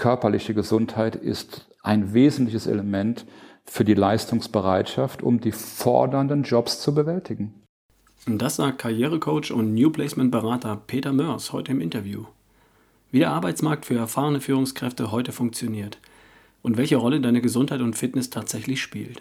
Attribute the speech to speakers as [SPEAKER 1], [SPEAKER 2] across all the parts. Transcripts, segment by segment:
[SPEAKER 1] körperliche Gesundheit ist ein wesentliches Element für die Leistungsbereitschaft, um die fordernden Jobs zu bewältigen.
[SPEAKER 2] Das sagt Karrierecoach und New Placement Berater Peter Mörs heute im Interview. Wie der Arbeitsmarkt für erfahrene Führungskräfte heute funktioniert und welche Rolle deine Gesundheit und Fitness tatsächlich spielt.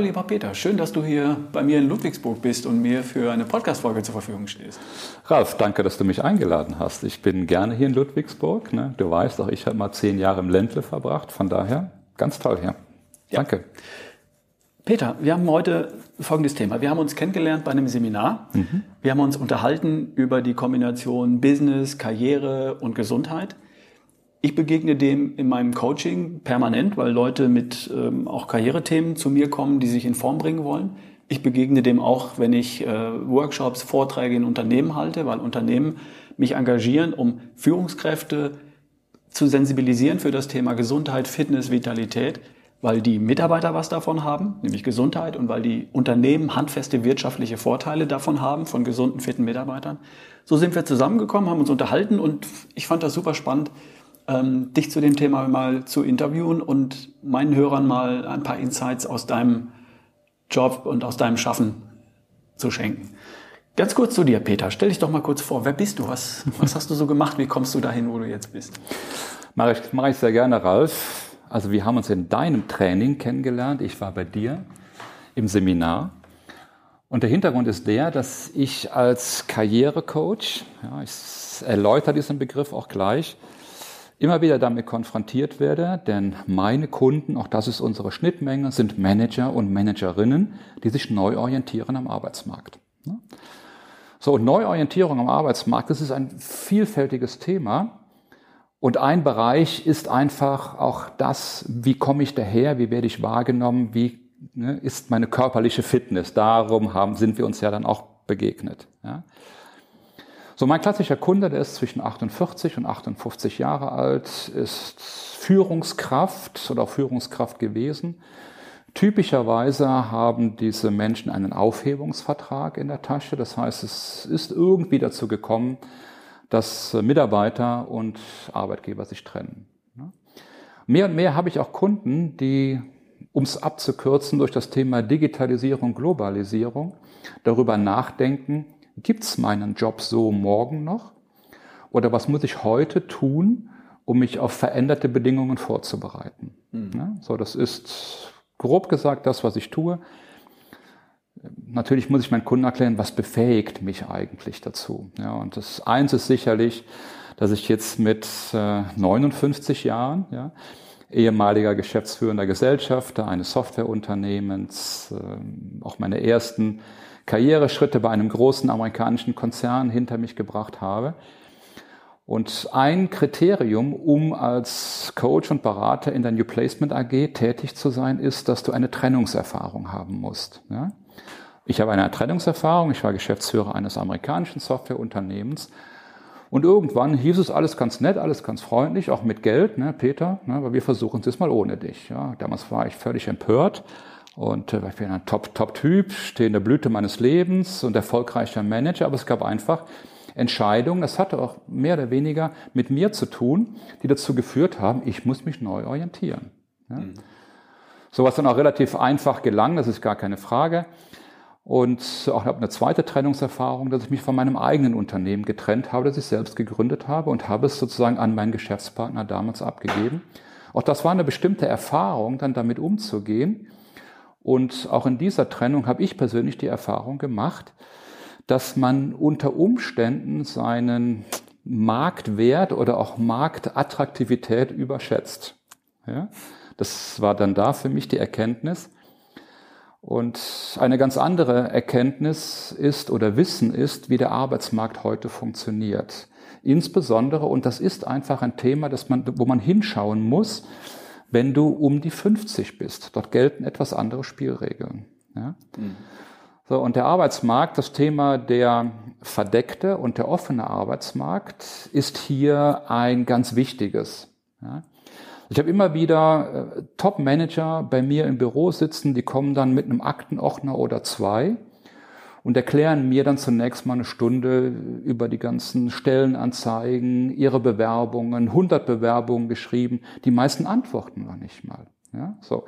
[SPEAKER 2] Lieber Peter, schön, dass du hier bei mir in Ludwigsburg bist und mir für eine Podcast-Folge zur Verfügung stehst.
[SPEAKER 1] Ralf, danke, dass du mich eingeladen hast. Ich bin gerne hier in Ludwigsburg. Ne? Du weißt auch, ich habe mal zehn Jahre im Ländle verbracht. Von daher ganz toll hier. Ja. Danke.
[SPEAKER 2] Peter, wir haben heute folgendes Thema. Wir haben uns kennengelernt bei einem Seminar. Mhm. Wir haben uns unterhalten über die Kombination Business, Karriere und Gesundheit. Ich begegne dem in meinem Coaching permanent, weil Leute mit ähm, auch Karrierethemen zu mir kommen, die sich in Form bringen wollen. Ich begegne dem auch, wenn ich äh, Workshops, Vorträge in Unternehmen halte, weil Unternehmen mich engagieren, um Führungskräfte zu sensibilisieren für das Thema Gesundheit, Fitness, Vitalität, weil die Mitarbeiter was davon haben, nämlich Gesundheit, und weil die Unternehmen handfeste wirtschaftliche Vorteile davon haben, von gesunden, fitten Mitarbeitern. So sind wir zusammengekommen, haben uns unterhalten und ich fand das super spannend, ähm, dich zu dem Thema mal zu interviewen und meinen Hörern mal ein paar Insights aus deinem Job und aus deinem Schaffen zu schenken. Ganz kurz zu dir, Peter. Stell dich doch mal kurz vor. Wer bist du? Was, was hast du so gemacht? Wie kommst du dahin, wo du jetzt bist?
[SPEAKER 1] Mache ich, mache ich sehr gerne, Ralf. Also wir haben uns in deinem Training kennengelernt. Ich war bei dir im Seminar. Und der Hintergrund ist der, dass ich als Karrierecoach, ja, ich erläutere diesen Begriff auch gleich, immer wieder damit konfrontiert werde, denn meine Kunden, auch das ist unsere Schnittmenge, sind Manager und Managerinnen, die sich neu orientieren am Arbeitsmarkt. So, und Neuorientierung am Arbeitsmarkt, das ist ein vielfältiges Thema. Und ein Bereich ist einfach auch das, wie komme ich daher, wie werde ich wahrgenommen, wie ne, ist meine körperliche Fitness. Darum haben, sind wir uns ja dann auch begegnet. Ja. So, mein klassischer Kunde, der ist zwischen 48 und 58 Jahre alt, ist Führungskraft oder auch Führungskraft gewesen. Typischerweise haben diese Menschen einen Aufhebungsvertrag in der Tasche. Das heißt, es ist irgendwie dazu gekommen, dass Mitarbeiter und Arbeitgeber sich trennen. Mehr und mehr habe ich auch Kunden, die, um es abzukürzen, durch das Thema Digitalisierung, Globalisierung darüber nachdenken, Gibt es meinen Job so morgen noch? Oder was muss ich heute tun, um mich auf veränderte Bedingungen vorzubereiten? Mhm. Ja, so, das ist grob gesagt das, was ich tue. Natürlich muss ich meinen Kunden erklären, was befähigt mich eigentlich dazu. Ja, und das eins ist sicherlich, dass ich jetzt mit äh, 59 Jahren, ja, ehemaliger geschäftsführender Gesellschafter eines Softwareunternehmens, äh, auch meine ersten Karriereschritte bei einem großen amerikanischen Konzern hinter mich gebracht habe. Und ein Kriterium, um als Coach und Berater in der New Placement AG tätig zu sein, ist, dass du eine Trennungserfahrung haben musst. Ja? Ich habe eine Trennungserfahrung, ich war Geschäftsführer eines amerikanischen Softwareunternehmens und irgendwann hieß es alles ganz nett, alles ganz freundlich, auch mit Geld, ne, Peter, ne, aber wir versuchen es jetzt mal ohne dich. Ja. Damals war ich völlig empört und äh, ich bin ein Top-Top-Typ, stehe in der Blüte meines Lebens und erfolgreicher Manager, aber es gab einfach Entscheidungen, das hatte auch mehr oder weniger mit mir zu tun, die dazu geführt haben, ich muss mich neu orientieren. Ja? Mhm. So was dann auch relativ einfach gelang, das ist gar keine Frage. Und auch habe eine zweite Trennungserfahrung, dass ich mich von meinem eigenen Unternehmen getrennt habe, das ich selbst gegründet habe und habe es sozusagen an meinen Geschäftspartner damals abgegeben. Auch das war eine bestimmte Erfahrung, dann damit umzugehen und auch in dieser Trennung habe ich persönlich die Erfahrung gemacht, dass man unter Umständen seinen Marktwert oder auch Marktattraktivität überschätzt. Ja? Das war dann da für mich die Erkenntnis. Und eine ganz andere Erkenntnis ist oder Wissen ist, wie der Arbeitsmarkt heute funktioniert. Insbesondere, und das ist einfach ein Thema, das man, wo man hinschauen muss, wenn du um die 50 bist. Dort gelten etwas andere Spielregeln. Ja? Mhm. So, und der Arbeitsmarkt, das Thema der verdeckte und der offene Arbeitsmarkt ist hier ein ganz wichtiges. Ja? Ich habe immer wieder äh, Top-Manager bei mir im Büro sitzen, die kommen dann mit einem Aktenordner oder zwei und erklären mir dann zunächst mal eine Stunde über die ganzen Stellenanzeigen, ihre Bewerbungen, 100 Bewerbungen geschrieben. Die meisten antworten noch nicht mal. Ja, so.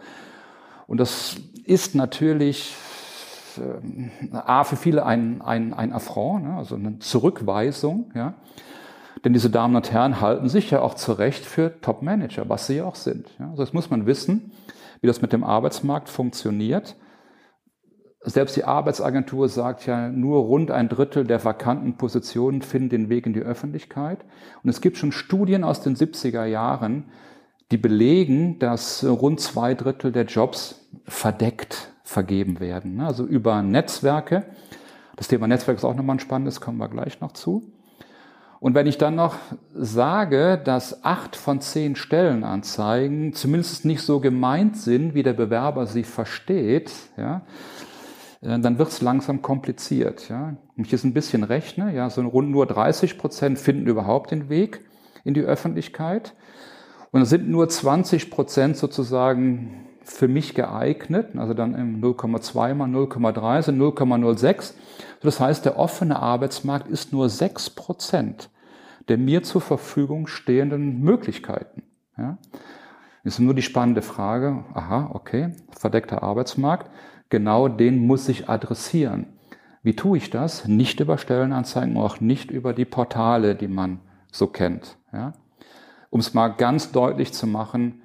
[SPEAKER 1] Und das ist natürlich äh, A, für viele ein, ein, ein Affront, ne, also eine Zurückweisung. Ja. Denn diese Damen und Herren halten sich ja auch zu Recht für Top-Manager, was sie ja auch sind. Ja. Also das muss man wissen, wie das mit dem Arbeitsmarkt funktioniert. Selbst die Arbeitsagentur sagt ja, nur rund ein Drittel der vakanten Positionen finden den Weg in die Öffentlichkeit. Und es gibt schon Studien aus den 70er Jahren, die belegen, dass rund zwei Drittel der Jobs verdeckt vergeben werden. Also über Netzwerke. Das Thema Netzwerk ist auch nochmal ein spannendes, kommen wir gleich noch zu. Und wenn ich dann noch sage, dass acht von zehn Stellenanzeigen zumindest nicht so gemeint sind, wie der Bewerber sie versteht, ja, dann wird es langsam kompliziert. Ja. Wenn ich jetzt ein bisschen rechne, ja, so rund nur 30 Prozent finden überhaupt den Weg in die Öffentlichkeit. Und es sind nur 20 Prozent sozusagen für mich geeignet, also dann im 0,2 mal 0,3 sind 0,06. Das heißt, der offene Arbeitsmarkt ist nur 6 Prozent der mir zur Verfügung stehenden Möglichkeiten. Ja. Ist nur die spannende Frage, aha, okay, verdeckter Arbeitsmarkt, genau den muss ich adressieren. Wie tue ich das? Nicht über Stellenanzeigen, auch nicht über die Portale, die man so kennt. Ja? Um es mal ganz deutlich zu machen,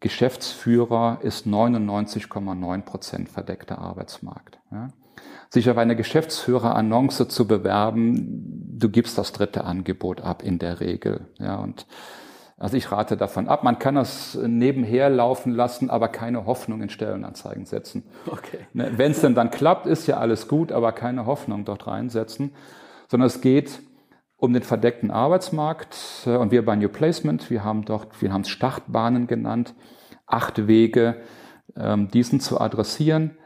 [SPEAKER 1] Geschäftsführer ist 99,9 Prozent verdeckter Arbeitsmarkt. Ja? Sich auf eine Geschäftsführer-Annonce zu bewerben, du gibst das dritte Angebot ab in der Regel. Ja, und also ich rate davon ab. Man kann das nebenher laufen lassen, aber keine Hoffnung in Stellenanzeigen setzen. Okay. Ne, Wenn es denn dann klappt, ist ja alles gut, aber keine Hoffnung dort reinsetzen, sondern es geht um den verdeckten Arbeitsmarkt äh, und wir bei New Placement, wir haben dort, wir haben es Startbahnen genannt, acht Wege, ähm, diesen zu adressieren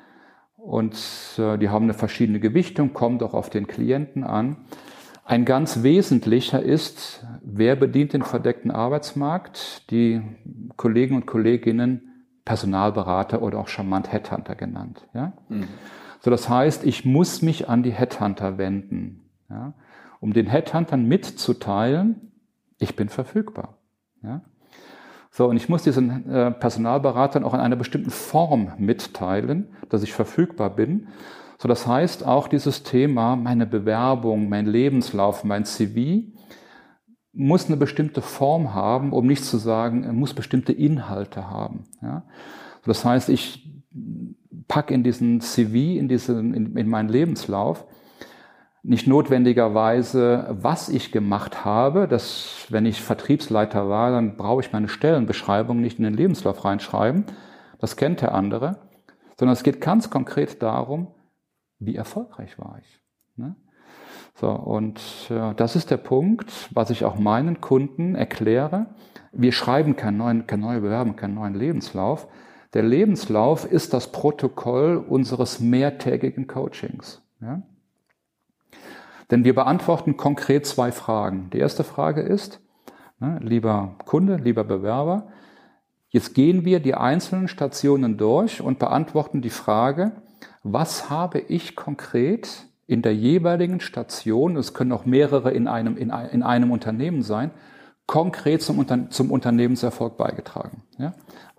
[SPEAKER 1] und äh, die haben eine verschiedene Gewichtung, kommt auch auf den Klienten an. Ein ganz wesentlicher ist, wer bedient den verdeckten Arbeitsmarkt? Die Kollegen und Kolleginnen, Personalberater oder auch charmant Headhunter genannt. Ja? Mhm. So, das heißt, ich muss mich an die Headhunter wenden, ja? um den Headhuntern mitzuteilen, ich bin verfügbar. Ja? So, und ich muss diesen äh, Personalberatern auch in einer bestimmten Form mitteilen, dass ich verfügbar bin. So, das heißt auch dieses Thema, meine Bewerbung, mein Lebenslauf, mein CV muss eine bestimmte Form haben, um nicht zu sagen, muss bestimmte Inhalte haben. Ja? Das heißt, ich packe in diesen CV, in, diesen, in, in meinen Lebenslauf, nicht notwendigerweise, was ich gemacht habe. dass wenn ich Vertriebsleiter war, dann brauche ich meine Stellenbeschreibung nicht in den Lebenslauf reinschreiben. Das kennt der andere. Sondern es geht ganz konkret darum, wie erfolgreich war ich. Ne? So, und äh, das ist der Punkt, was ich auch meinen Kunden erkläre. Wir schreiben keinen neuen, keine neue Bewerbung, keinen neuen Lebenslauf. Der Lebenslauf ist das Protokoll unseres mehrtägigen Coachings. Ja? Denn wir beantworten konkret zwei Fragen. Die erste Frage ist, ne, lieber Kunde, lieber Bewerber, jetzt gehen wir die einzelnen Stationen durch und beantworten die Frage, was habe ich konkret in der jeweiligen Station, es können auch mehrere in einem, in, in einem Unternehmen sein, konkret zum, zum Unternehmenserfolg beigetragen. Ja?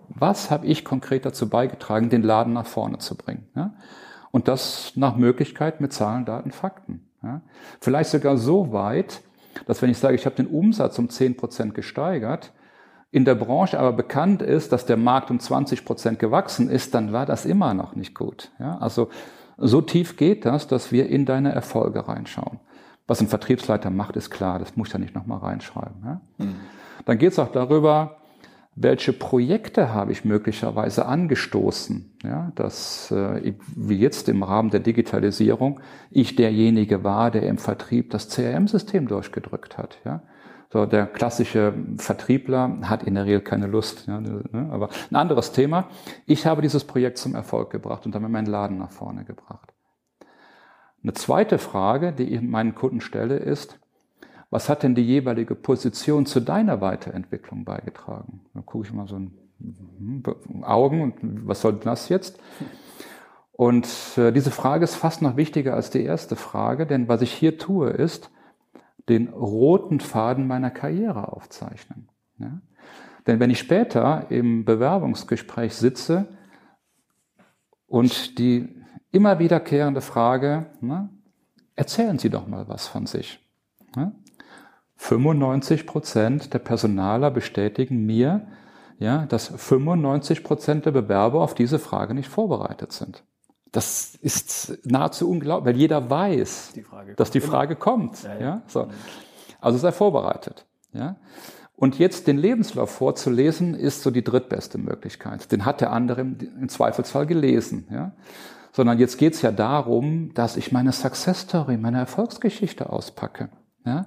[SPEAKER 1] Was habe ich konkret dazu beigetragen, den Laden nach vorne zu bringen? Ja? Und das nach Möglichkeit mit Zahlen, Daten, Fakten. Ja? Vielleicht sogar so weit, dass wenn ich sage, ich habe den Umsatz um 10 Prozent gesteigert, in der Branche aber bekannt ist, dass der Markt um 20 Prozent gewachsen ist, dann war das immer noch nicht gut. Ja? Also so tief geht das, dass wir in deine Erfolge reinschauen. Was ein Vertriebsleiter macht, ist klar, das muss ich ja nicht nochmal reinschreiben. Ja? Mhm. Dann geht es auch darüber, welche Projekte habe ich möglicherweise angestoßen, ja, dass äh, wie jetzt im Rahmen der Digitalisierung ich derjenige war, der im Vertrieb das CRM-System durchgedrückt hat. Ja. So, der klassische Vertriebler hat in der Regel keine Lust. Ja, ne, aber ein anderes Thema. Ich habe dieses Projekt zum Erfolg gebracht und damit meinen Laden nach vorne gebracht. Eine zweite Frage, die ich meinen Kunden stelle, ist, was hat denn die jeweilige Position zu deiner Weiterentwicklung beigetragen? Da gucke ich mal so in hm, Augen und was soll das jetzt? Und äh, diese Frage ist fast noch wichtiger als die erste Frage, denn was ich hier tue, ist, den roten Faden meiner Karriere aufzeichnen. Ja? Denn wenn ich später im Bewerbungsgespräch sitze und die immer wiederkehrende Frage, na, erzählen Sie doch mal was von sich. Ja? 95 Prozent der Personaler bestätigen mir, ja, dass 95 Prozent der Bewerber auf diese Frage nicht vorbereitet sind. Das ist nahezu unglaublich, weil jeder weiß, die dass die Frage kommt. Ja, ja. ja, so. Also sei vorbereitet. Ja. Und jetzt den Lebenslauf vorzulesen, ist so die drittbeste Möglichkeit. Den hat der andere im Zweifelsfall gelesen. Ja. Sondern jetzt geht's ja darum, dass ich meine Success Story, meine Erfolgsgeschichte auspacke. Ja.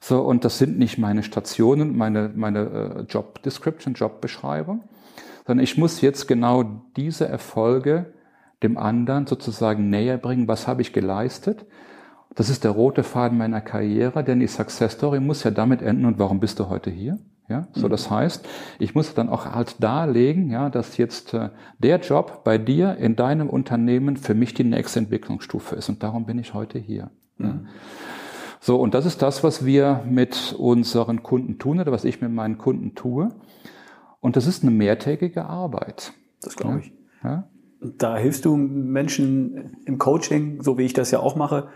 [SPEAKER 1] So, und das sind nicht meine Stationen, meine, meine äh, Job Description, Jobbeschreibung, sondern ich muss jetzt genau diese Erfolge dem anderen sozusagen näher bringen, was habe ich geleistet. Das ist der rote Faden meiner Karriere, denn die Success Story muss ja damit enden, und warum bist du heute hier? Ja, so mhm. das heißt, ich muss dann auch halt darlegen, ja, dass jetzt äh, der Job bei dir in deinem Unternehmen für mich die nächste Entwicklungsstufe ist und darum bin ich heute hier. Mhm. Ja. So und das ist das, was wir mit unseren Kunden tun oder was ich mit meinen Kunden tue und das ist eine mehrtägige Arbeit.
[SPEAKER 2] Das glaube ich. Ja? Da hilfst du Menschen im Coaching, so wie ich das ja auch mache.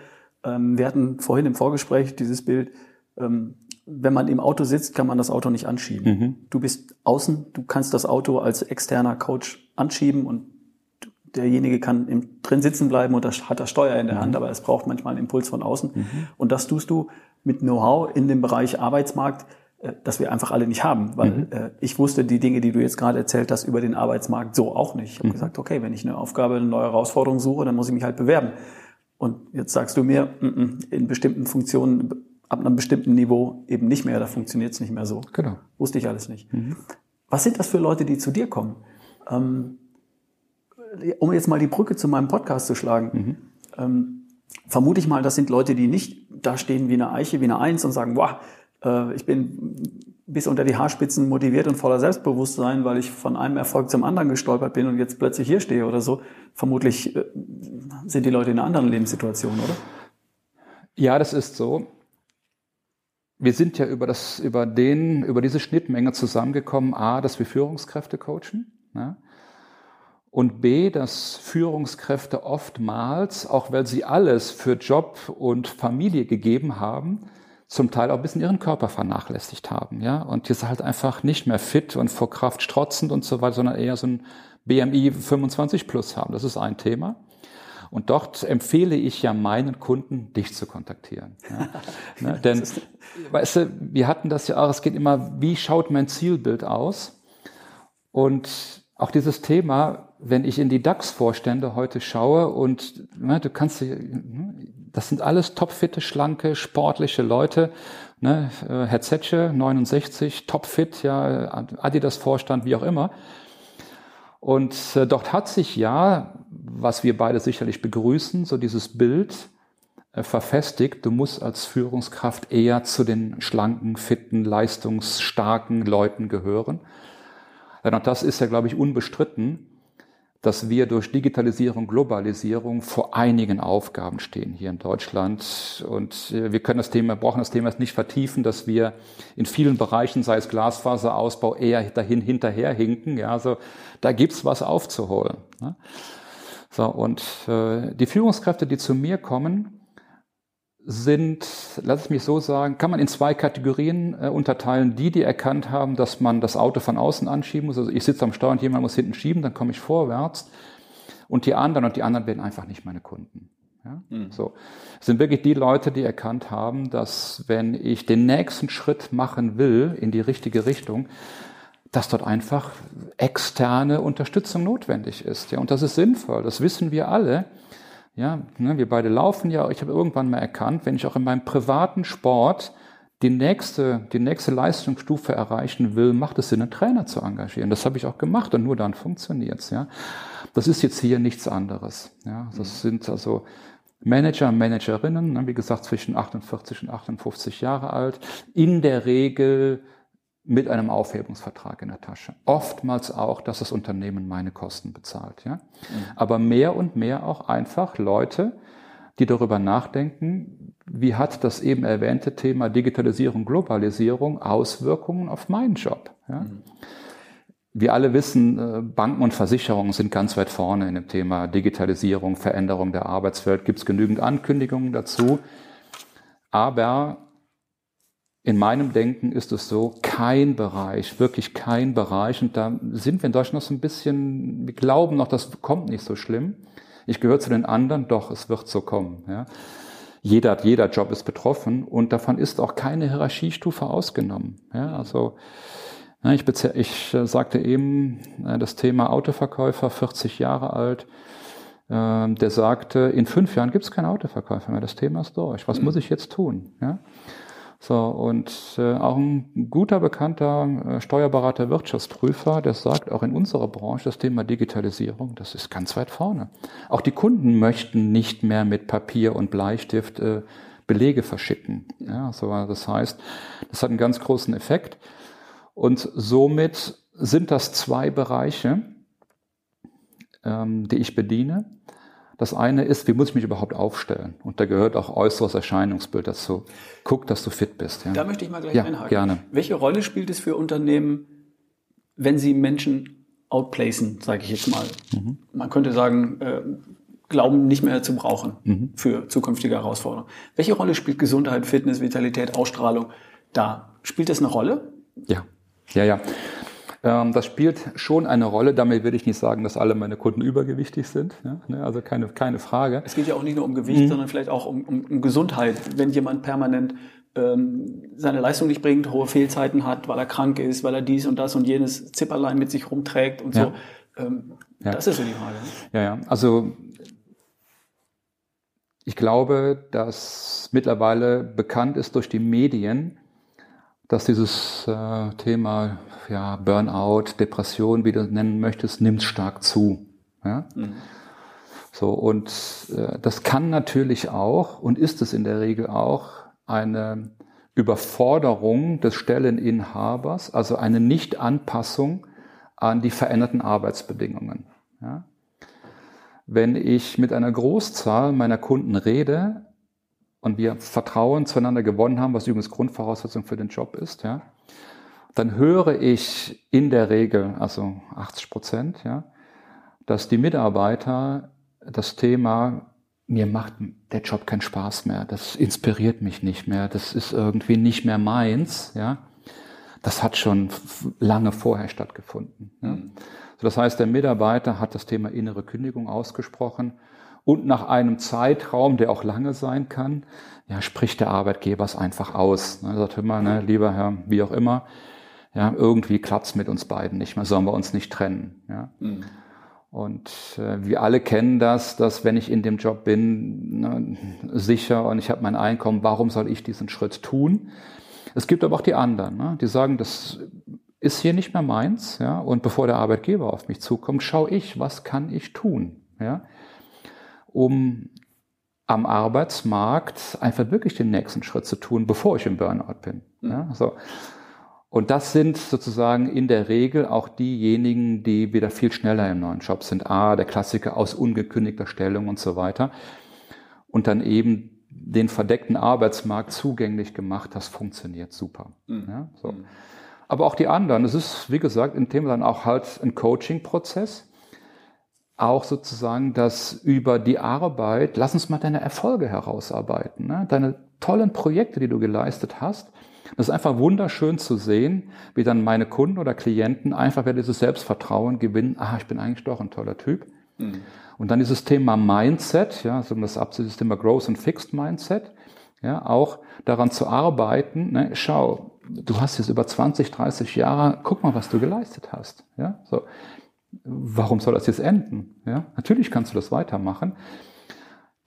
[SPEAKER 2] Ähm, wir hatten vorhin im Vorgespräch dieses Bild, ähm, wenn man im Auto sitzt, kann man das Auto nicht anschieben. Mhm. Du bist außen, du kannst das Auto als externer Coach anschieben und derjenige kann im, drin sitzen bleiben und das hat das Steuer in der mhm. Hand, aber es braucht manchmal einen Impuls von außen. Mhm. Und das tust du mit Know-how in dem Bereich Arbeitsmarkt, äh, das wir einfach alle nicht haben, weil mhm. äh, ich wusste die Dinge, die du jetzt gerade erzählt hast, über den Arbeitsmarkt so auch nicht. Ich habe mhm. gesagt, okay, wenn ich eine Aufgabe, eine neue Herausforderung suche, dann muss ich mich halt bewerben. Und jetzt sagst du mir, mm, mm, in bestimmten Funktionen, ab einem bestimmten Niveau eben nicht mehr, da funktioniert es nicht mehr so.
[SPEAKER 1] Genau.
[SPEAKER 2] Wusste ich alles nicht. Mhm. Was sind das für Leute, die zu dir kommen? Ähm, um jetzt mal die Brücke zu meinem Podcast zu schlagen, mhm. ähm, vermute ich mal, das sind Leute, die nicht da stehen wie eine Eiche, wie eine Eins und sagen, wow, ich bin bis unter die Haarspitzen motiviert und voller Selbstbewusstsein, weil ich von einem Erfolg zum anderen gestolpert bin und jetzt plötzlich hier stehe oder so. Vermutlich äh, sind die Leute in einer anderen Lebenssituation, oder?
[SPEAKER 1] Ja, das ist so. Wir sind ja über das, über den, über diese Schnittmenge zusammengekommen. A, dass wir Führungskräfte coachen. Ja? Und B, dass Führungskräfte oftmals, auch weil sie alles für Job und Familie gegeben haben, zum Teil auch ein bisschen ihren Körper vernachlässigt haben, ja, und jetzt halt einfach nicht mehr fit und vor Kraft strotzend und so weiter, sondern eher so ein BMI 25 plus haben. Das ist ein Thema. Und dort empfehle ich ja meinen Kunden, dich zu kontaktieren. Ja. ne, denn, weißt du, wir hatten das ja auch, es geht immer, wie schaut mein Zielbild aus? Und auch dieses Thema, wenn ich in die DAX-Vorstände heute schaue und ne, du kannst, das sind alles topfitte, schlanke, sportliche Leute. Ne? Äh, Herr Zetsche, 69, topfit, ja, Adidas-Vorstand, wie auch immer. Und äh, dort hat sich ja, was wir beide sicherlich begrüßen, so dieses Bild äh, verfestigt, du musst als Führungskraft eher zu den schlanken, fitten, leistungsstarken Leuten gehören. Und das ist ja, glaube ich, unbestritten dass wir durch Digitalisierung, Globalisierung vor einigen Aufgaben stehen hier in Deutschland. Und äh, wir können das Thema, brauchen das Thema nicht vertiefen, dass wir in vielen Bereichen, sei es Glasfaserausbau, eher dahin hinterherhinken. Ja, also da gibt's was aufzuholen. Ne? So, und äh, die Führungskräfte, die zu mir kommen, sind, lass es mich so sagen, kann man in zwei Kategorien äh, unterteilen. Die, die erkannt haben, dass man das Auto von außen anschieben muss. Also ich sitze am Steuer und jemand muss hinten schieben, dann komme ich vorwärts. Und die anderen, und die anderen werden einfach nicht meine Kunden. Ja? Mhm. So. Es sind wirklich die Leute, die erkannt haben, dass wenn ich den nächsten Schritt machen will in die richtige Richtung, dass dort einfach externe Unterstützung notwendig ist. Ja, und das ist sinnvoll. Das wissen wir alle. Ja, ne, wir beide laufen ja. Ich habe irgendwann mal erkannt, wenn ich auch in meinem privaten Sport die nächste, die nächste Leistungsstufe erreichen will, macht es Sinn, einen Trainer zu engagieren. Das habe ich auch gemacht und nur dann funktioniert's. Ja, das ist jetzt hier nichts anderes. Ja, das mhm. sind also Manager, Managerinnen, ne, wie gesagt zwischen 48 und 58 Jahre alt, in der Regel mit einem Aufhebungsvertrag in der Tasche. Oftmals auch, dass das Unternehmen meine Kosten bezahlt. Ja, mhm. aber mehr und mehr auch einfach Leute, die darüber nachdenken, wie hat das eben erwähnte Thema Digitalisierung, Globalisierung Auswirkungen auf meinen Job. Ja? Mhm. Wir alle wissen, äh, Banken und Versicherungen sind ganz weit vorne in dem Thema Digitalisierung, Veränderung der Arbeitswelt. Gibt es genügend Ankündigungen dazu. Aber in meinem Denken ist es so, kein Bereich, wirklich kein Bereich, und da sind wir in Deutschland noch so ein bisschen, wir glauben noch, das kommt nicht so schlimm, ich gehöre zu den anderen, doch, es wird so kommen. Ja. Jeder, jeder Job ist betroffen und davon ist auch keine Hierarchiestufe ausgenommen. Ja, also ja, ich, ich äh, sagte eben, äh, das Thema Autoverkäufer, 40 Jahre alt, äh, der sagte, in fünf Jahren gibt es keinen Autoverkäufer mehr, das Thema ist durch. Was mhm. muss ich jetzt tun? Ja? So, und äh, auch ein guter bekannter äh, Steuerberater, Wirtschaftsprüfer, der sagt, auch in unserer Branche das Thema Digitalisierung, das ist ganz weit vorne. Auch die Kunden möchten nicht mehr mit Papier und Bleistift äh, Belege verschicken. Ja, so, das heißt, das hat einen ganz großen Effekt. Und somit sind das zwei Bereiche, ähm, die ich bediene. Das eine ist, wie muss ich mich überhaupt aufstellen? Und da gehört auch äußeres Erscheinungsbild dazu. Guck, dass du fit bist.
[SPEAKER 2] Ja. Da möchte ich mal gleich
[SPEAKER 1] ja,
[SPEAKER 2] einhaken.
[SPEAKER 1] Gerne.
[SPEAKER 2] Welche Rolle spielt es für Unternehmen, wenn sie Menschen outplacen, sage ich jetzt mal? Mhm. Man könnte sagen, äh, Glauben nicht mehr zu brauchen mhm. für zukünftige Herausforderungen. Welche Rolle spielt Gesundheit, Fitness, Vitalität, Ausstrahlung da? Spielt das eine Rolle?
[SPEAKER 1] Ja, ja, ja. Ähm, das spielt schon eine Rolle. Damit will ich nicht sagen, dass alle meine Kunden übergewichtig sind. Ne? Also keine, keine Frage.
[SPEAKER 2] Es geht ja auch nicht nur um Gewicht, mhm. sondern vielleicht auch um, um, um Gesundheit. Wenn jemand permanent ähm, seine Leistung nicht bringt, hohe Fehlzeiten hat, weil er krank ist, weil er dies und das und jenes Zipperlein mit sich rumträgt und ja. so. Ähm, ja. Das ist so die Frage.
[SPEAKER 1] Ja, ja. Also ich glaube, dass mittlerweile bekannt ist durch die Medien, dass dieses äh, Thema ja, Burnout, Depression, wie du es nennen möchtest, nimmt stark zu. Ja? Mhm. So, und äh, das kann natürlich auch und ist es in der Regel auch eine Überforderung des Stelleninhabers, also eine Nichtanpassung an die veränderten Arbeitsbedingungen. Ja? Wenn ich mit einer Großzahl meiner Kunden rede, und wir Vertrauen zueinander gewonnen haben, was übrigens Grundvoraussetzung für den Job ist, ja, dann höre ich in der Regel, also 80 Prozent, ja, dass die Mitarbeiter das Thema, mir macht der Job keinen Spaß mehr, das inspiriert mich nicht mehr, das ist irgendwie nicht mehr meins, ja, das hat schon lange vorher stattgefunden. Ja. Mhm. So, das heißt, der Mitarbeiter hat das Thema innere Kündigung ausgesprochen und nach einem Zeitraum, der auch lange sein kann, ja, spricht der Arbeitgeber es einfach aus. Er sagt immer, ne, lieber Herr, wie auch immer, ja, irgendwie klappt's mit uns beiden nicht mehr, sollen wir uns nicht trennen. Ja. Mhm. Und äh, wir alle kennen das, dass wenn ich in dem Job bin, ne, sicher und ich habe mein Einkommen, warum soll ich diesen Schritt tun? Es gibt aber auch die anderen, ne, die sagen, das ist hier nicht mehr meins, ja, und bevor der Arbeitgeber auf mich zukommt, schaue ich, was kann ich tun, ja um am Arbeitsmarkt einfach wirklich den nächsten Schritt zu tun, bevor ich im Burnout bin. Mhm. Ja, so. Und das sind sozusagen in der Regel auch diejenigen, die wieder viel schneller im neuen Job sind. A, der Klassiker aus ungekündigter Stellung und so weiter. Und dann eben den verdeckten Arbeitsmarkt zugänglich gemacht, das funktioniert super. Mhm. Ja, so. Mhm. Aber auch die anderen, es ist, wie gesagt, in dem dann auch halt ein Coaching-Prozess auch sozusagen das über die Arbeit, lass uns mal deine Erfolge herausarbeiten, ne? deine tollen Projekte, die du geleistet hast. Das ist einfach wunderschön zu sehen, wie dann meine Kunden oder Klienten einfach wieder dieses Selbstvertrauen gewinnen. Ah, ich bin eigentlich doch ein toller Typ. Mhm. Und dann dieses Thema Mindset, ja, so das das Thema Growth und Fixed Mindset, ja, auch daran zu arbeiten. Ne? Schau, du hast jetzt über 20, 30 Jahre, guck mal, was du geleistet hast. Ja, so warum soll das jetzt enden? Ja, natürlich kannst du das weitermachen,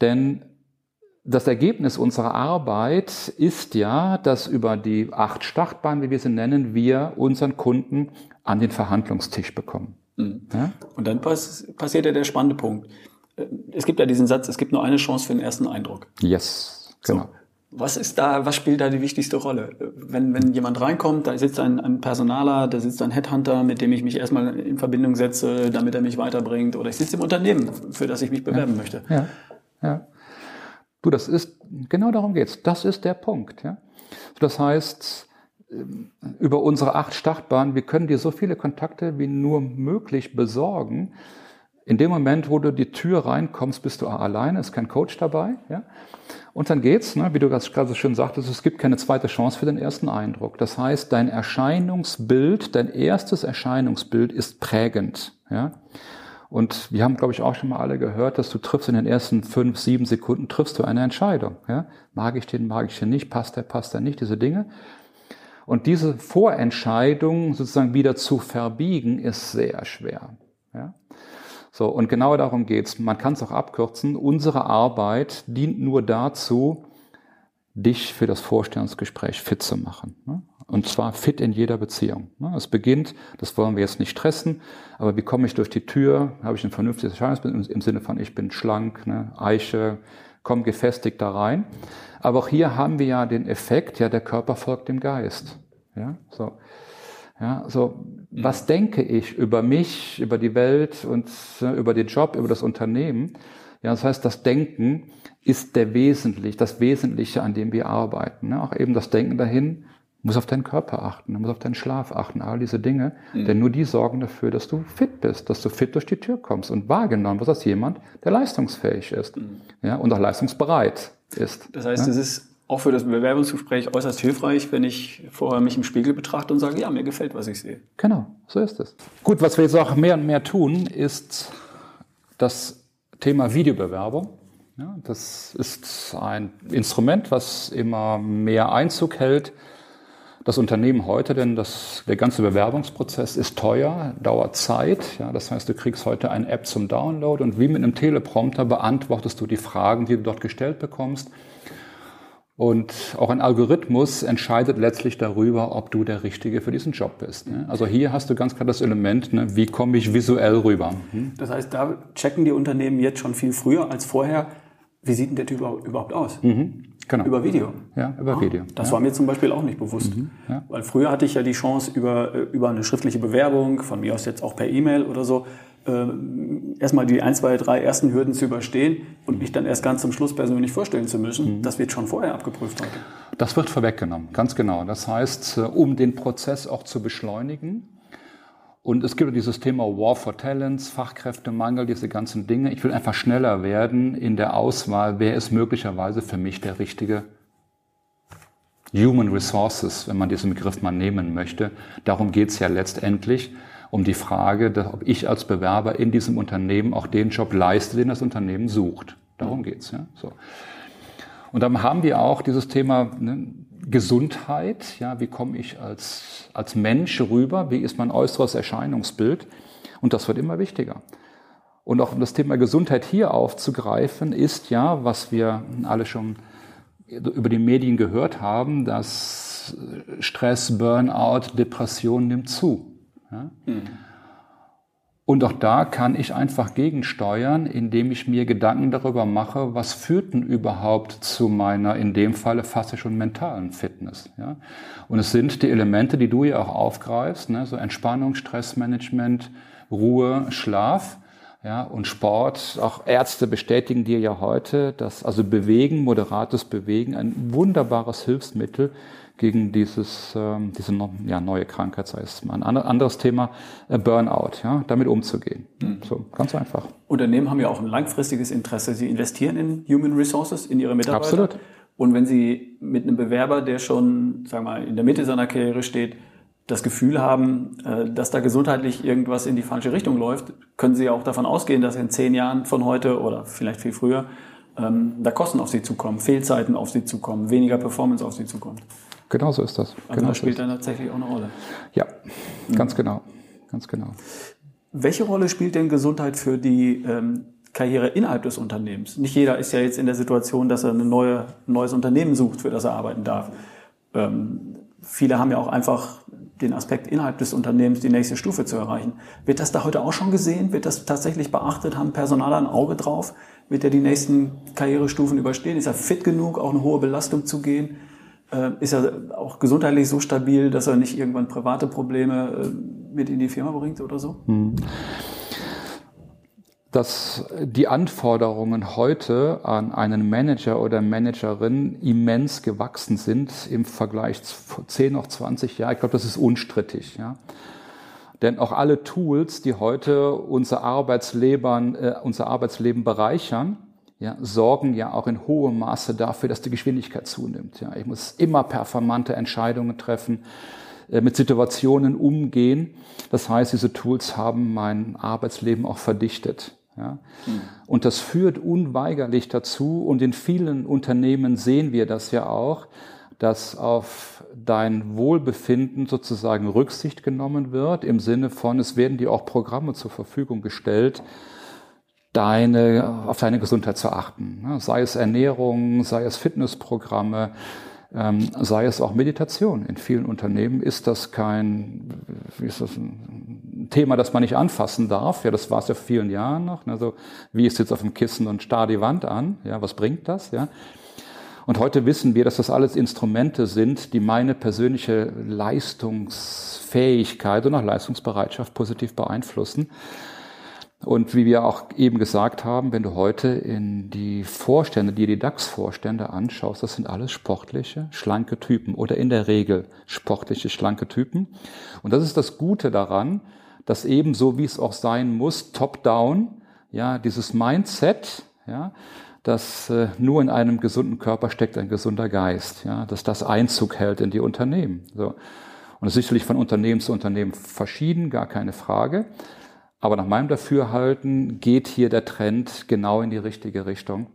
[SPEAKER 1] denn das Ergebnis unserer Arbeit ist ja, dass über die acht Startbahnen, wie wir sie nennen, wir unseren Kunden an den Verhandlungstisch bekommen.
[SPEAKER 2] Mhm. Ja? Und dann pass passiert ja der spannende Punkt. Äh, es gibt ja diesen Satz, es gibt nur eine Chance für den ersten Eindruck.
[SPEAKER 1] Yes, genau. So.
[SPEAKER 2] Was ist da, was spielt da die wichtigste Rolle? Wenn, wenn jemand reinkommt, da sitzt ein, ein Personaler, da sitzt ein Headhunter, mit dem ich mich erstmal in Verbindung setze, damit er mich weiterbringt, oder ich sitze im Unternehmen, für das ich mich bewerben
[SPEAKER 1] ja.
[SPEAKER 2] möchte.
[SPEAKER 1] Ja, ja. Du, das ist, genau darum geht's. Das ist der Punkt, ja. Das heißt, ähm, über unsere acht Startbahnen, wir können dir so viele Kontakte wie nur möglich besorgen. In dem Moment, wo du die Tür reinkommst, bist du alleine, ist kein Coach dabei. Ja? Und dann geht's, ne, wie du gerade so schön sagtest, es gibt keine zweite Chance für den ersten Eindruck. Das heißt, dein Erscheinungsbild, dein erstes Erscheinungsbild ist prägend. Ja? Und wir haben, glaube ich, auch schon mal alle gehört, dass du triffst in den ersten fünf, sieben Sekunden triffst du eine Entscheidung. Ja? Mag ich den, mag ich den nicht, passt der, passt der nicht, diese Dinge. Und diese Vorentscheidung sozusagen wieder zu verbiegen, ist sehr schwer. Ja? So, und genau darum geht's. Man kann es auch abkürzen. Unsere Arbeit dient nur dazu, dich für das Vorstellungsgespräch fit zu machen. Ne? Und zwar fit in jeder Beziehung. Ne? Es beginnt, das wollen wir jetzt nicht stressen, aber wie komme ich durch die Tür? Habe ich ein vernünftiges Erscheinungsbild im Sinne von, ich bin schlank, ne? Eiche, komm gefestigt da rein. Aber auch hier haben wir ja den Effekt, ja, der Körper folgt dem Geist. Ja, so. Ja, so, was denke ich über mich, über die Welt und äh, über den Job, über das Unternehmen? Ja, das heißt, das Denken ist der Wesentlich, das Wesentliche, an dem wir arbeiten. Ne? Auch eben das Denken dahin, muss auf deinen Körper achten, muss auf deinen Schlaf achten, all diese Dinge. Mhm. Denn nur die sorgen dafür, dass du fit bist, dass du fit durch die Tür kommst und wahrgenommen wirst als jemand, der leistungsfähig ist mhm. ja, und auch leistungsbereit ist.
[SPEAKER 2] Das heißt,
[SPEAKER 1] ja?
[SPEAKER 2] es ist auch für das Bewerbungsgespräch äußerst hilfreich, wenn ich vorher mich im Spiegel betrachte und sage, ja, mir gefällt, was ich sehe.
[SPEAKER 1] Genau, so ist es. Gut, was wir jetzt auch mehr und mehr tun, ist das Thema Videobewerbung. Ja, das ist ein Instrument, was immer mehr Einzug hält das Unternehmen heute, denn das, der ganze Bewerbungsprozess ist teuer, dauert Zeit. Ja, das heißt, du kriegst heute eine App zum Download und wie mit einem Teleprompter beantwortest du die Fragen, die du dort gestellt bekommst. Und auch ein Algorithmus entscheidet letztlich darüber, ob du der Richtige für diesen Job bist. Ne? Also hier hast du ganz klar das Element, ne? wie komme ich visuell rüber. Hm?
[SPEAKER 2] Das heißt, da checken die Unternehmen jetzt schon viel früher als vorher, wie sieht denn der Typ überhaupt aus? Mhm. Genau. Über Video.
[SPEAKER 1] Ja, über ah, Video.
[SPEAKER 2] Das
[SPEAKER 1] ja.
[SPEAKER 2] war mir zum Beispiel auch nicht bewusst. Mhm, ja. Weil früher hatte ich ja die Chance, über, äh, über eine schriftliche Bewerbung, von mir aus jetzt auch per E-Mail oder so, erstmal die ein, zwei, drei ersten Hürden zu überstehen und mich dann erst ganz zum Schluss persönlich vorstellen zu müssen. Mhm. Das wird schon vorher abgeprüft heute.
[SPEAKER 1] Das wird vorweggenommen, ganz genau. Das heißt, äh, um den Prozess auch zu beschleunigen, und es gibt dieses Thema War for Talents, Fachkräftemangel, diese ganzen Dinge. Ich will einfach schneller werden in der Auswahl, wer ist möglicherweise für mich der richtige Human Resources, wenn man diesen Begriff mal nehmen möchte. Darum geht es ja letztendlich um die Frage, ob ich als Bewerber in diesem Unternehmen auch den Job leiste, den das Unternehmen sucht. Darum geht's ja. So. Und dann haben wir auch dieses Thema ne, Gesundheit. Ja, wie komme ich als, als Mensch rüber? Wie ist mein äußeres Erscheinungsbild? Und das wird immer wichtiger. Und auch um das Thema Gesundheit hier aufzugreifen, ist ja, was wir alle schon über die Medien gehört haben, dass Stress, Burnout, Depression nimmt zu. Ja? Mhm. Und auch da kann ich einfach gegensteuern, indem ich mir Gedanken darüber mache, was führt denn überhaupt zu meiner, in dem Falle fast schon mentalen Fitness. Ja? Und es sind die Elemente, die du ja auch aufgreifst, ne? so Entspannung, Stressmanagement, Ruhe, Schlaf. Ja, und Sport, auch Ärzte bestätigen dir ja heute, dass also Bewegen, moderates Bewegen ein wunderbares Hilfsmittel gegen dieses, ähm, diese ja, neue Krankheit, sei es mal. Ein anderes Thema, äh, Burnout, ja, damit umzugehen. Mhm. So, ganz einfach.
[SPEAKER 2] Unternehmen haben ja auch ein langfristiges Interesse. Sie investieren in Human Resources, in ihre Mitarbeiter.
[SPEAKER 1] Absolut.
[SPEAKER 2] Und wenn Sie mit einem Bewerber, der schon, sagen wir mal, in der Mitte seiner Karriere steht, das Gefühl haben, äh, dass da gesundheitlich irgendwas in die falsche Richtung läuft, können Sie auch davon ausgehen, dass in zehn Jahren von heute oder vielleicht viel früher ähm, da Kosten auf Sie zukommen, Fehlzeiten auf Sie zukommen, weniger Performance auf Sie zukommen.
[SPEAKER 1] Genau so ist das.
[SPEAKER 2] Also
[SPEAKER 1] genau
[SPEAKER 2] das spielt dann tatsächlich auch eine Rolle.
[SPEAKER 1] Ja, ganz mhm. genau. Ganz genau.
[SPEAKER 2] Welche Rolle spielt denn Gesundheit für die ähm, Karriere innerhalb des Unternehmens. Nicht jeder ist ja jetzt in der Situation, dass er eine neue, ein neues Unternehmen sucht, für das er arbeiten darf. Ähm, viele haben ja auch einfach den Aspekt innerhalb des Unternehmens die nächste Stufe zu erreichen. Wird das da heute auch schon gesehen? Wird das tatsächlich beachtet? Haben Personaler ein Auge drauf? Wird er die nächsten Karrierestufen überstehen? Ist er fit genug, auch eine hohe Belastung zu gehen? Äh, ist er auch gesundheitlich so stabil, dass er nicht irgendwann private Probleme äh, mit in die Firma bringt oder so? Hm
[SPEAKER 1] dass die Anforderungen heute an einen Manager oder Managerin immens gewachsen sind im Vergleich zu 10 noch 20 Jahren. Ich glaube, das ist unstrittig. Ja. Denn auch alle Tools, die heute unser Arbeitsleben, äh, unser Arbeitsleben bereichern, ja, sorgen ja auch in hohem Maße dafür, dass die Geschwindigkeit zunimmt. Ja. Ich muss immer performante Entscheidungen treffen, äh, mit Situationen umgehen. Das heißt, diese Tools haben mein Arbeitsleben auch verdichtet. Ja? Mhm. Und das führt unweigerlich dazu, und in vielen Unternehmen sehen wir das ja auch, dass auf dein Wohlbefinden sozusagen Rücksicht genommen wird, im Sinne von, es werden dir auch Programme zur Verfügung gestellt, deine, auf deine Gesundheit zu achten. Sei es Ernährung, sei es Fitnessprogramme, ähm, sei es auch Meditation. In vielen Unternehmen ist das kein, wie ist das, ein Thema, das man nicht anfassen darf. Ja, das war es ja vor vielen Jahren noch. Also, wie ist jetzt auf dem Kissen und starr die Wand an? Ja, was bringt das? Ja. Und heute wissen wir, dass das alles Instrumente sind, die meine persönliche Leistungsfähigkeit und auch Leistungsbereitschaft positiv beeinflussen. Und wie wir auch eben gesagt haben, wenn du heute in die Vorstände, die die DAX-Vorstände anschaust, das sind alles sportliche, schlanke Typen oder in der Regel sportliche, schlanke Typen. Und das ist das Gute daran, dass eben so wie es auch sein muss, top-down, ja, dieses Mindset, ja, dass äh, nur in einem gesunden Körper steckt ein gesunder Geist, ja, dass das Einzug hält in die Unternehmen. So. Und das ist sicherlich von Unternehmen zu Unternehmen verschieden, gar keine Frage. Aber nach meinem Dafürhalten geht hier der Trend genau in die richtige Richtung.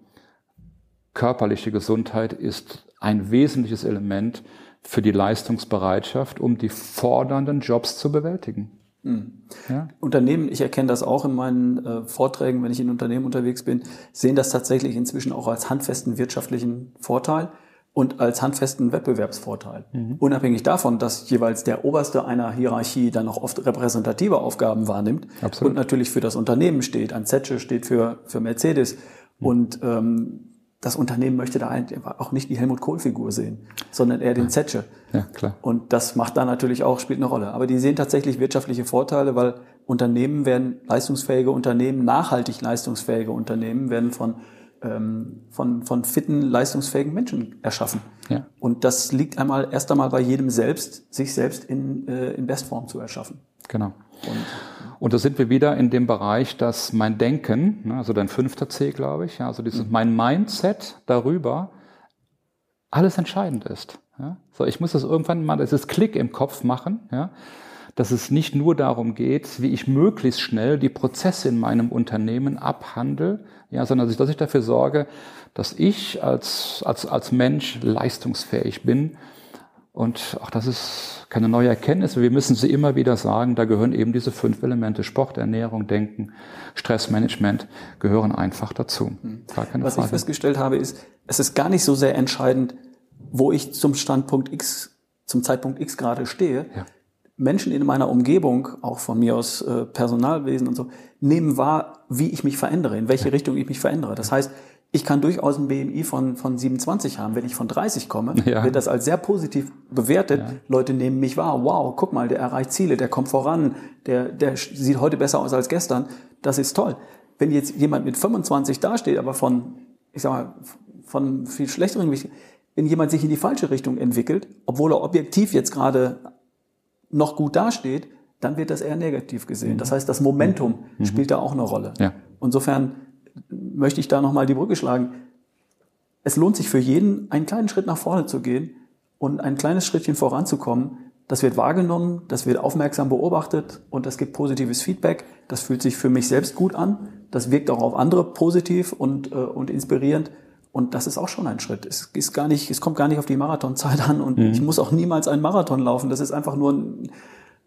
[SPEAKER 1] Körperliche Gesundheit ist ein wesentliches Element für die Leistungsbereitschaft, um die fordernden Jobs zu bewältigen.
[SPEAKER 2] Hm. Ja? Unternehmen, ich erkenne das auch in meinen äh, Vorträgen, wenn ich in Unternehmen unterwegs bin, sehen das tatsächlich inzwischen auch als handfesten wirtschaftlichen Vorteil und als handfesten Wettbewerbsvorteil. Mhm. Unabhängig davon, dass jeweils der Oberste einer Hierarchie dann noch oft repräsentative Aufgaben wahrnimmt Absolut. und natürlich für das Unternehmen steht. Ein Zetsche steht für, für Mercedes mhm. und ähm, das Unternehmen möchte da auch nicht die Helmut Kohl-Figur sehen, sondern eher den Zetsche. Ja, klar. Und das macht da natürlich auch, spielt eine Rolle. Aber die sehen tatsächlich wirtschaftliche Vorteile, weil Unternehmen werden leistungsfähige Unternehmen, nachhaltig leistungsfähige Unternehmen werden von ähm, von, von fitten, leistungsfähigen Menschen erschaffen. Ja. Und das liegt einmal erst einmal bei jedem selbst, sich selbst in, äh, in Bestform zu erschaffen.
[SPEAKER 1] Genau. Und, und da sind wir wieder in dem Bereich, dass mein Denken, ne, also dein fünfter C, glaube ich, ja, also dieses, mhm. mein Mindset darüber alles entscheidend ist. Ja? So, ich muss das irgendwann mal, das ist Klick im Kopf machen, ja? Dass es nicht nur darum geht, wie ich möglichst schnell die Prozesse in meinem Unternehmen abhandle, ja, sondern dass ich dafür sorge, dass ich als, als, als Mensch leistungsfähig bin. Und auch das ist keine neue Erkenntnis. Wir müssen sie immer wieder sagen, da gehören eben diese fünf Elemente, Sport, Ernährung, Denken, Stressmanagement, gehören einfach dazu.
[SPEAKER 2] Hm. Was Frage. ich festgestellt habe, ist, es ist gar nicht so sehr entscheidend, wo ich zum Standpunkt X, zum Zeitpunkt X gerade stehe, ja. Menschen in meiner Umgebung, auch von mir aus äh, Personalwesen und so, nehmen wahr, wie ich mich verändere, in welche Richtung ich mich verändere. Das heißt, ich kann durchaus ein BMI von, von 27 haben. Wenn ich von 30 komme, ja. wird das als sehr positiv bewertet. Ja. Leute nehmen mich wahr. Wow, guck mal, der erreicht Ziele, der kommt voran, der, der sieht heute besser aus als gestern. Das ist toll. Wenn jetzt jemand mit 25 dasteht, aber von, ich sag mal, von viel schlechteren wenn jemand sich in die falsche Richtung entwickelt, obwohl er objektiv jetzt gerade noch gut dasteht, dann wird das eher negativ gesehen. Mhm. Das heißt, das Momentum mhm. spielt da auch eine Rolle. Ja. Insofern möchte ich da nochmal die Brücke schlagen. Es lohnt sich für jeden, einen kleinen Schritt nach vorne zu gehen und ein kleines Schrittchen voranzukommen. Das wird wahrgenommen, das wird aufmerksam beobachtet und das gibt positives Feedback. Das fühlt sich für mich selbst gut an. Das wirkt auch auf andere positiv und, äh, und inspirierend. Und das ist auch schon ein Schritt. Es ist gar nicht, es kommt gar nicht auf die Marathonzeit an und mhm. ich muss auch niemals einen Marathon laufen. Das ist einfach nur ein,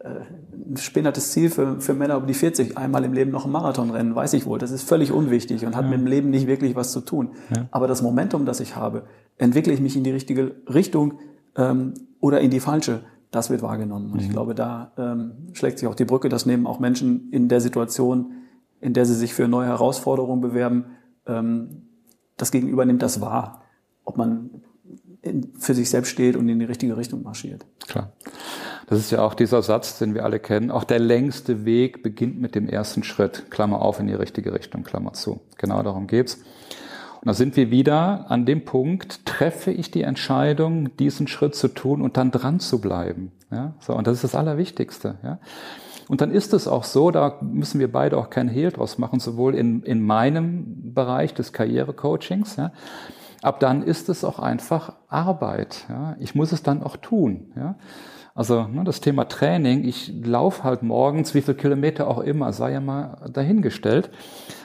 [SPEAKER 2] ein spinnерtes Ziel für, für Männer um die 40, einmal im Leben noch einen Marathon rennen, weiß ich wohl. Das ist völlig unwichtig und hat ja. mit dem Leben nicht wirklich was zu tun. Ja. Aber das Momentum, das ich habe, entwickle ich mich in die richtige Richtung ähm, oder in die falsche, das wird wahrgenommen. Und mhm. ich glaube, da ähm, schlägt sich auch die Brücke. Das nehmen auch Menschen in der Situation, in der sie sich für neue Herausforderungen bewerben. Ähm, das Gegenüber nimmt das wahr, ob man für sich selbst steht und in die richtige Richtung marschiert.
[SPEAKER 1] Klar. Das ist ja auch dieser Satz, den wir alle kennen. Auch der längste Weg beginnt mit dem ersten Schritt. Klammer auf in die richtige Richtung, Klammer zu. Genau darum geht's. Und da sind wir wieder an dem Punkt, treffe ich die Entscheidung, diesen Schritt zu tun und dann dran zu bleiben. Ja, so. Und das ist das Allerwichtigste. Ja. Und dann ist es auch so, da müssen wir beide auch kein Hehl draus machen, sowohl in, in meinem Bereich des Karrierecoachings, ja, ab dann ist es auch einfach Arbeit. Ja. Ich muss es dann auch tun. Ja. Also ne, das Thema Training, ich laufe halt morgens, wie viele Kilometer auch immer, sei ja mal dahingestellt.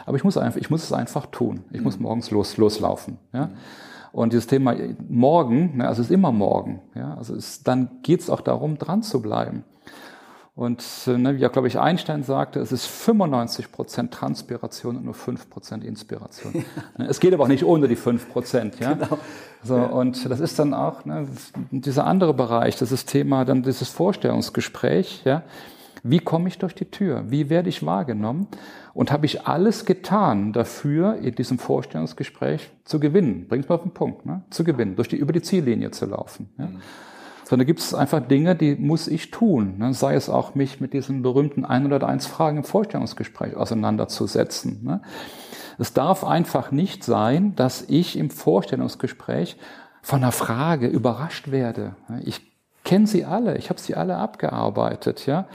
[SPEAKER 1] Aber ich muss einfach, ich muss es einfach tun. Ich muss mhm. morgens los, loslaufen. Ja? Und dieses Thema morgen, ne, also es ist immer morgen. Ja? Also es, dann geht es auch darum, dran zu bleiben. Und ne, wie ja, glaube ich, Einstein sagte, es ist 95 Prozent Transpiration und nur 5 Prozent Inspiration. Ja. Es geht aber auch nicht ohne die 5 Prozent. Ja? Genau. So, ja. Und das ist dann auch ne, dieser andere Bereich, das ist Thema, dann dieses Vorstellungsgespräch. Ja? Wie komme ich durch die Tür? Wie werde ich wahrgenommen? Und habe ich alles getan dafür, in diesem Vorstellungsgespräch zu gewinnen? Bringt mal auf den Punkt, ne? zu gewinnen, durch die, über die Ziellinie zu laufen. Ja? Mhm sondern gibt es einfach Dinge, die muss ich tun. Ne? Sei es auch, mich mit diesen berühmten 101 Fragen im Vorstellungsgespräch auseinanderzusetzen. Ne? Es darf einfach nicht sein, dass ich im Vorstellungsgespräch von einer Frage überrascht werde. Ich kenne sie alle, ich habe sie alle abgearbeitet. Ja?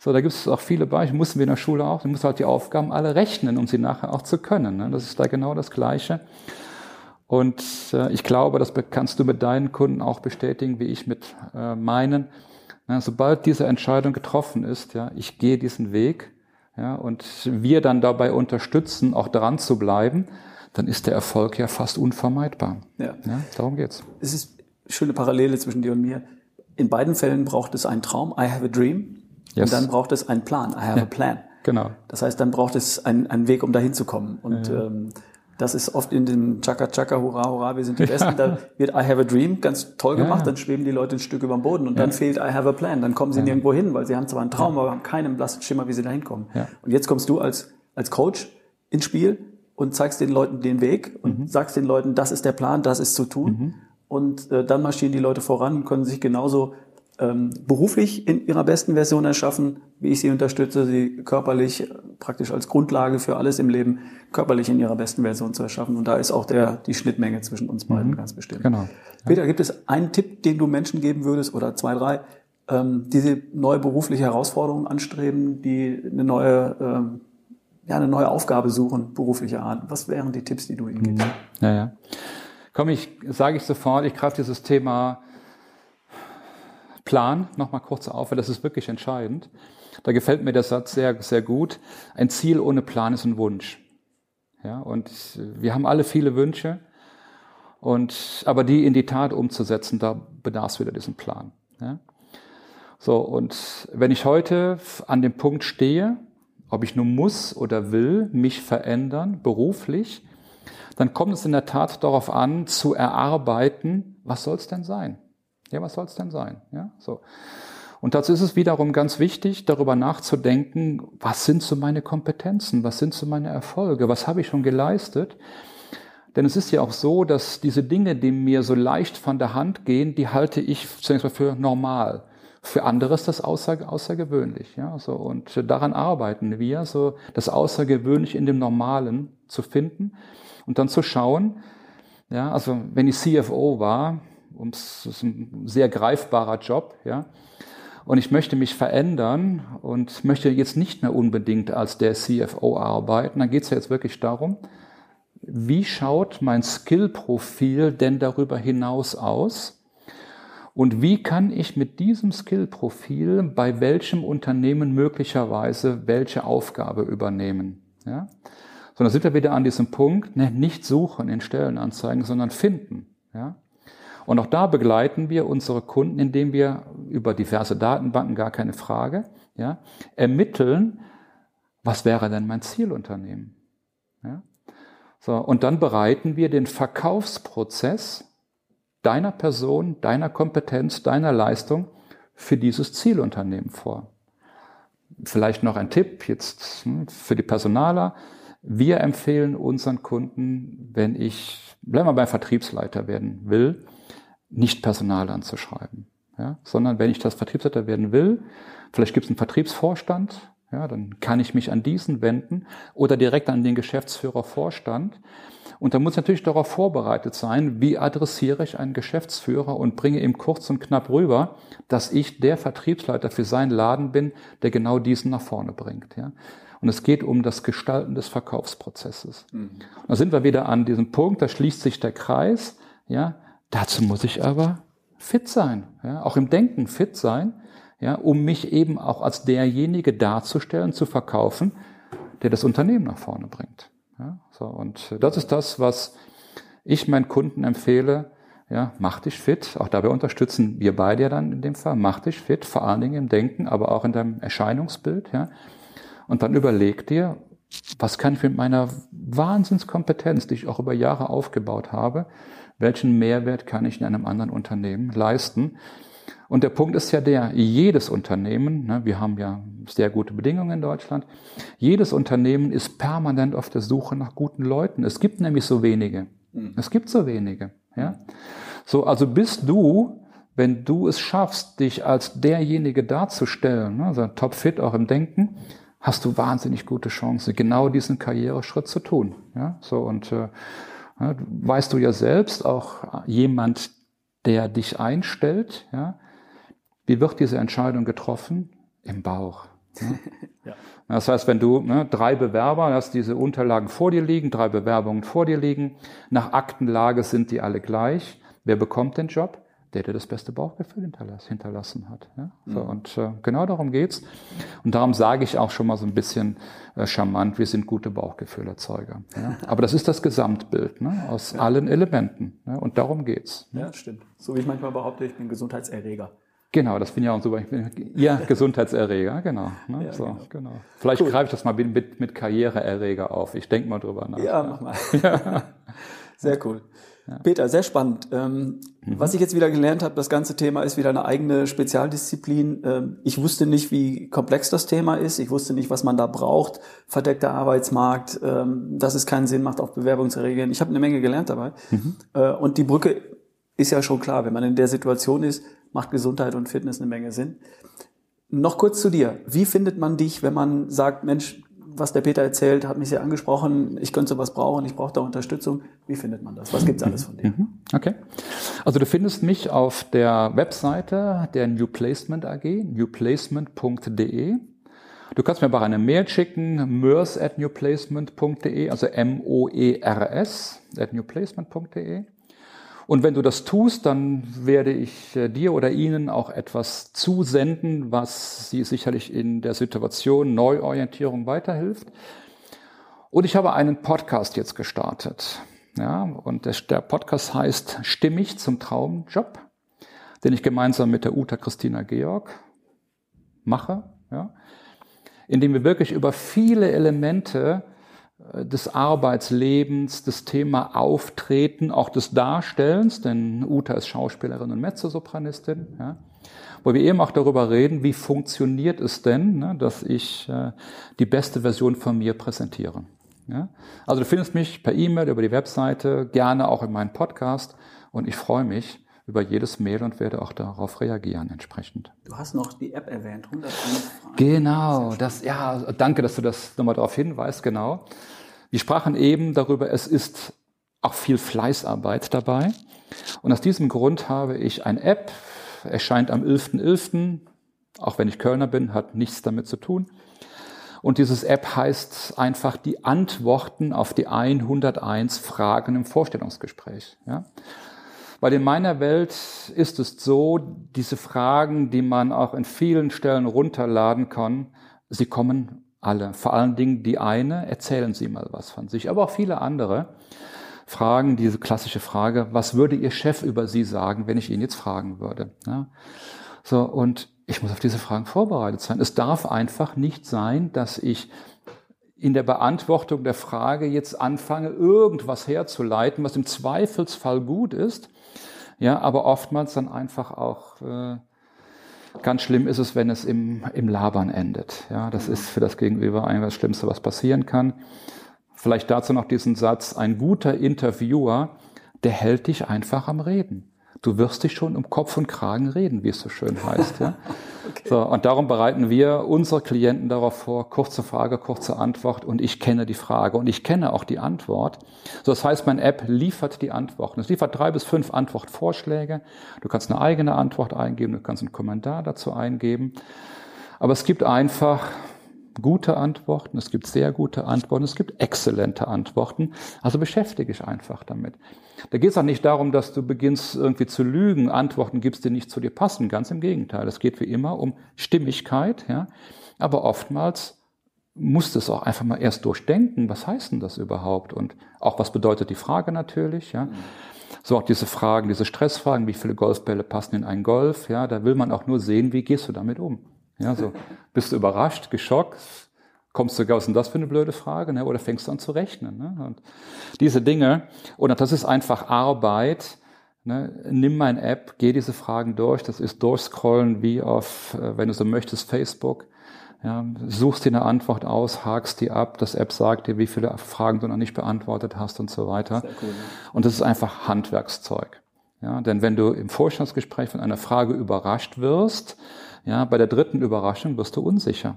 [SPEAKER 1] So, da gibt es auch viele Beispiele, mussten wir in der Schule auch, du musst halt die Aufgaben alle rechnen, um sie nachher auch zu können. Ne? Das ist da genau das Gleiche. Und äh, ich glaube, das kannst du mit deinen Kunden auch bestätigen, wie ich mit äh, meinen. Na, sobald diese Entscheidung getroffen ist, ja, ich gehe diesen Weg, ja, und wir dann dabei unterstützen, auch dran zu bleiben, dann ist der Erfolg ja fast unvermeidbar. Ja. ja darum geht's.
[SPEAKER 2] Es ist eine schöne Parallele zwischen dir und mir. In beiden Fällen braucht es einen Traum, I have a dream, yes. und dann braucht es einen Plan, I have ja. a plan. Genau. Das heißt, dann braucht es einen, einen Weg, um dahin zu kommen. Und ja. ähm, das ist oft in dem Chaka Chaka, Hurra, Hurra, wir sind die Besten. Ja. Da wird I have a dream ganz toll gemacht, ja. dann schweben die Leute ein Stück über dem Boden und dann fehlt I have a plan. Dann kommen sie nirgendwo hin, weil sie haben zwar einen Traum, aber haben keinen blassen Schimmer, wie sie da hinkommen. Und jetzt kommst du als, als Coach ins Spiel und zeigst den Leuten den Weg und mhm. sagst den Leuten, das ist der Plan, das ist zu tun. Mhm. Und äh, dann marschieren die Leute voran und können sich genauso ähm, beruflich in ihrer besten Version erschaffen, wie ich sie unterstütze, sie körperlich praktisch als Grundlage für alles im Leben körperlich in ihrer besten Version zu erschaffen. Und da ist auch der, die Schnittmenge zwischen uns beiden mhm. ganz bestimmt. Genau. Ja. Peter, gibt es einen Tipp, den du Menschen geben würdest oder zwei, drei, ähm, die neue berufliche Herausforderungen anstreben, die eine neue, ähm, ja, eine neue Aufgabe suchen, beruflicher Art? Was wären die Tipps, die du ihnen gibst?
[SPEAKER 1] Ja, ja. Komm, ich sage ich sofort, ich greife dieses Thema Plan nochmal kurz auf, weil das ist wirklich entscheidend. Da gefällt mir der Satz sehr, sehr gut. Ein Ziel ohne Plan ist ein Wunsch. Ja, und wir haben alle viele Wünsche. Und, aber die in die Tat umzusetzen, da bedarf es wieder diesen Plan. Ja? So, und wenn ich heute an dem Punkt stehe, ob ich nun muss oder will, mich verändern, beruflich, dann kommt es in der Tat darauf an, zu erarbeiten, was soll es denn sein? Ja, was soll es denn sein? Ja, so. Und dazu ist es wiederum ganz wichtig, darüber nachzudenken, was sind so meine Kompetenzen, was sind so meine Erfolge, was habe ich schon geleistet? Denn es ist ja auch so, dass diese Dinge, die mir so leicht von der Hand gehen, die halte ich zunächst mal für normal. Für andere ist das außer, außergewöhnlich. Ja, so. Und daran arbeiten wir, so das Außergewöhnliche in dem Normalen zu finden und dann zu schauen, ja, also wenn ich CFO war, das ist ein sehr greifbarer Job, ja. Und ich möchte mich verändern und möchte jetzt nicht mehr unbedingt als der CFO arbeiten. Dann geht es ja jetzt wirklich darum, wie schaut mein Skill-Profil denn darüber hinaus aus? Und wie kann ich mit diesem Skill-Profil bei welchem Unternehmen möglicherweise welche Aufgabe übernehmen? Ja? Sondern sind wir wieder an diesem Punkt, ne, nicht suchen in Stellenanzeigen, sondern finden. Ja? Und auch da begleiten wir unsere Kunden, indem wir über diverse Datenbanken, gar keine Frage, ja, ermitteln, was wäre denn mein Zielunternehmen? Ja? So, und dann bereiten wir den Verkaufsprozess deiner Person, deiner Kompetenz, deiner Leistung für dieses Zielunternehmen vor. Vielleicht noch ein Tipp jetzt hm, für die Personaler. Wir empfehlen unseren Kunden, wenn ich, bleiben wir beim Vertriebsleiter werden will, nicht Personal anzuschreiben, ja, sondern wenn ich das Vertriebsleiter werden will, vielleicht gibt es einen Vertriebsvorstand, ja, dann kann ich mich an diesen wenden oder direkt an den Geschäftsführer Vorstand. Und da muss ich natürlich darauf vorbereitet sein, wie adressiere ich einen Geschäftsführer und bringe ihm kurz und knapp rüber, dass ich der Vertriebsleiter für seinen Laden bin, der genau diesen nach vorne bringt. Ja. Und es geht um das Gestalten des Verkaufsprozesses. Mhm. Da sind wir wieder an diesem Punkt, da schließt sich der Kreis. Ja, dazu muss ich aber fit sein, ja, auch im Denken fit sein ja, um mich eben auch als derjenige darzustellen, zu verkaufen, der das Unternehmen nach vorne bringt. Ja, so, und das ist das, was ich meinen Kunden empfehle. Ja, mach dich fit. Auch dabei unterstützen wir beide ja dann in dem Fall. Mach dich fit, vor allen Dingen im Denken, aber auch in deinem Erscheinungsbild. Ja. Und dann überleg dir, was kann ich mit meiner Wahnsinnskompetenz, die ich auch über Jahre aufgebaut habe, welchen Mehrwert kann ich in einem anderen Unternehmen leisten? Und der Punkt ist ja der, jedes Unternehmen, ne, wir haben ja sehr gute Bedingungen in Deutschland, jedes Unternehmen ist permanent auf der Suche nach guten Leuten. Es gibt nämlich so wenige. Mhm. Es gibt so wenige. Ja? So, also bist du, wenn du es schaffst, dich als derjenige darzustellen, ne, also topfit auch im Denken, hast du wahnsinnig gute Chance, genau diesen Karriereschritt zu tun. Ja? So, und äh, weißt du ja selbst, auch jemand, der dich einstellt, ja, wie wird diese Entscheidung getroffen? Im Bauch. Ja. Das heißt, wenn du ne, drei Bewerber hast, diese Unterlagen vor dir liegen, drei Bewerbungen vor dir liegen, nach Aktenlage sind die alle gleich. Wer bekommt den Job? Der, der das beste Bauchgefühl hinterlassen hat. Ja? So, mhm. Und äh, genau darum geht's. Und darum sage ich auch schon mal so ein bisschen äh, charmant, wir sind gute Bauchgefühlerzeuger. Ja? Aber das ist das Gesamtbild ne? aus ja. allen Elementen. Ne? Und darum geht's.
[SPEAKER 2] Ja, stimmt. So wie ich manchmal behaupte, ich bin Gesundheitserreger.
[SPEAKER 1] Genau, das finde ich auch super. Ich bin Ihr Gesundheitserreger, genau. Ne? Ja, so, genau. genau. Vielleicht cool. greife ich das mal mit, mit Karriereerreger auf. Ich denke mal drüber nach.
[SPEAKER 2] Ja, mach mal. Ja. Sehr cool. Ja. Peter, sehr spannend. Ähm, mhm. Was ich jetzt wieder gelernt habe, das ganze Thema ist wieder eine eigene Spezialdisziplin. Ähm, ich wusste nicht, wie komplex das Thema ist. Ich wusste nicht, was man da braucht. Verdeckter Arbeitsmarkt, ähm, dass es keinen Sinn macht, auf Bewerbung zu reagieren. Ich habe eine Menge gelernt dabei. Mhm. Äh, und die Brücke ist ja schon klar, wenn man in der Situation ist, macht Gesundheit und Fitness eine Menge Sinn. Noch kurz zu dir. Wie findet man dich, wenn man sagt, Mensch, was der Peter erzählt, hat mich sehr angesprochen, ich könnte sowas brauchen, ich brauche da Unterstützung. Wie findet man das? Was gibt's alles von dir? Mhm.
[SPEAKER 1] Okay. Also du findest mich auf der Webseite der New Placement AG, newplacement.de. Du kannst mir aber eine Mail schicken, mers at newplacement.de, also M-O-E-R-S at newplacement.de. Und wenn du das tust, dann werde ich äh, dir oder Ihnen auch etwas zusenden, was Sie sicherlich in der Situation Neuorientierung weiterhilft. Und ich habe einen Podcast jetzt gestartet. Ja, und der Podcast heißt Stimmig zum Traumjob, den ich gemeinsam mit der Uta Christina Georg mache, ja, in dem wir wirklich über viele Elemente des Arbeitslebens, das Thema Auftreten, auch des Darstellens, denn Uta ist Schauspielerin und Mezzosopranistin, ja, wo wir eben auch darüber reden, wie funktioniert es denn, ne, dass ich äh, die beste Version von mir präsentiere. Ja. Also du findest mich per E-Mail, über die Webseite, gerne auch in meinem Podcast und ich freue mich, über jedes Mail und werde auch darauf reagieren entsprechend.
[SPEAKER 2] Du hast noch die App erwähnt, 101
[SPEAKER 1] Fragen. Genau, das, ja, danke, dass du das nochmal darauf hinweist, genau. Wir sprachen eben darüber, es ist auch viel Fleißarbeit dabei. Und aus diesem Grund habe ich eine App, erscheint am 11.11., .11., auch wenn ich Kölner bin, hat nichts damit zu tun. Und dieses App heißt einfach die Antworten auf die 101 Fragen im Vorstellungsgespräch. Ja? Weil in meiner Welt ist es so, diese Fragen, die man auch in vielen Stellen runterladen kann, sie kommen alle. Vor allen Dingen die eine, erzählen Sie mal was von sich, aber auch viele andere. fragen, diese klassische Frage, was würde Ihr Chef über Sie sagen, wenn ich ihn jetzt fragen würde? Ja? So, und ich muss auf diese Fragen vorbereitet sein. Es darf einfach nicht sein, dass ich in der Beantwortung der Frage jetzt anfange, irgendwas herzuleiten, was im Zweifelsfall gut ist, ja, aber oftmals dann einfach auch äh, ganz schlimm ist es, wenn es im, im Labern endet. Ja, das ist für das Gegenüber eigentlich das Schlimmste, was passieren kann. Vielleicht dazu noch diesen Satz, ein guter Interviewer, der hält dich einfach am Reden. Du wirst dich schon um Kopf und Kragen reden, wie es so schön heißt. Ja? okay. so, und darum bereiten wir unsere Klienten darauf vor, kurze Frage, kurze Antwort und ich kenne die Frage und ich kenne auch die Antwort. So, das heißt, meine App liefert die Antworten. Es liefert drei bis fünf Antwortvorschläge. Du kannst eine eigene Antwort eingeben, du kannst einen Kommentar dazu eingeben. Aber es gibt einfach gute Antworten, es gibt sehr gute Antworten, es gibt exzellente Antworten. Also beschäftige dich einfach damit. Da geht es auch nicht darum, dass du beginnst irgendwie zu lügen, Antworten gibst, die nicht zu dir passen. Ganz im Gegenteil. Es geht wie immer um Stimmigkeit, ja. Aber oftmals musst du es auch einfach mal erst durchdenken. Was heißt denn das überhaupt? Und auch was bedeutet die Frage natürlich, ja. So auch diese Fragen, diese Stressfragen, wie viele Golfbälle passen in einen Golf, ja. Da will man auch nur sehen, wie gehst du damit um. Ja, so bist du überrascht, geschockt, kommst du, was ist denn das für eine blöde Frage? Ne? Oder fängst du an zu rechnen? Ne? Und diese Dinge, und das ist einfach Arbeit. Ne? Nimm mein App, geh diese Fragen durch. Das ist durchscrollen wie auf, äh, wenn du so möchtest, Facebook. Ja, suchst dir eine Antwort aus, hakst die ab, das App sagt dir, wie viele Fragen du noch nicht beantwortet hast und so weiter. Cool, ja. Und das ist einfach Handwerkszeug. Ja, denn wenn du im Vorstandsgespräch von einer Frage überrascht wirst, ja, bei der dritten Überraschung wirst du unsicher.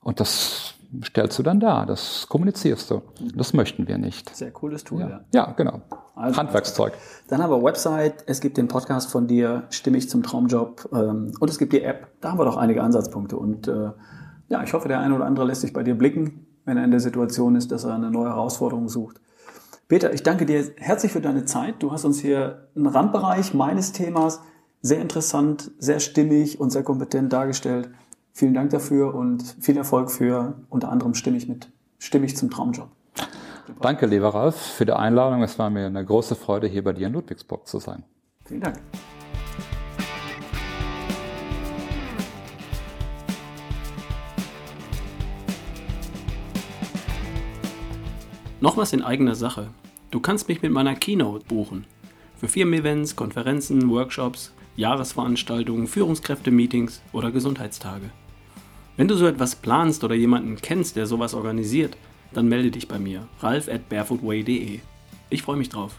[SPEAKER 1] Und das stellst du dann dar, das kommunizierst du. Das möchten wir nicht.
[SPEAKER 2] Sehr cooles Tool,
[SPEAKER 1] ja. Ja, ja genau. Also, Handwerkszeug.
[SPEAKER 2] Dann haben wir Website, es gibt den Podcast von dir, Stimmig zum Traumjob ähm, und es gibt die App. Da haben wir doch einige Ansatzpunkte. Und äh, ja, ich hoffe, der eine oder andere lässt sich bei dir blicken, wenn er in der Situation ist, dass er eine neue Herausforderung sucht. Peter, ich danke dir herzlich für deine Zeit. Du hast uns hier einen Randbereich meines Themas sehr interessant, sehr stimmig und sehr kompetent dargestellt. Vielen Dank dafür und viel Erfolg für unter anderem Stimmig mit Stimmig zum Traumjob.
[SPEAKER 1] Danke, lieber Ralf, für die Einladung. Es war mir eine große Freude, hier bei dir in Ludwigsburg zu sein.
[SPEAKER 2] Vielen Dank. Noch was in eigener Sache. Du kannst mich mit meiner Keynote buchen. Für Firmen-Events, Konferenzen, Workshops Jahresveranstaltungen, Führungskräfte-Meetings oder Gesundheitstage. Wenn du so etwas planst oder jemanden kennst, der sowas organisiert, dann melde dich bei mir, ralf at barefootway.de. Ich freue mich drauf.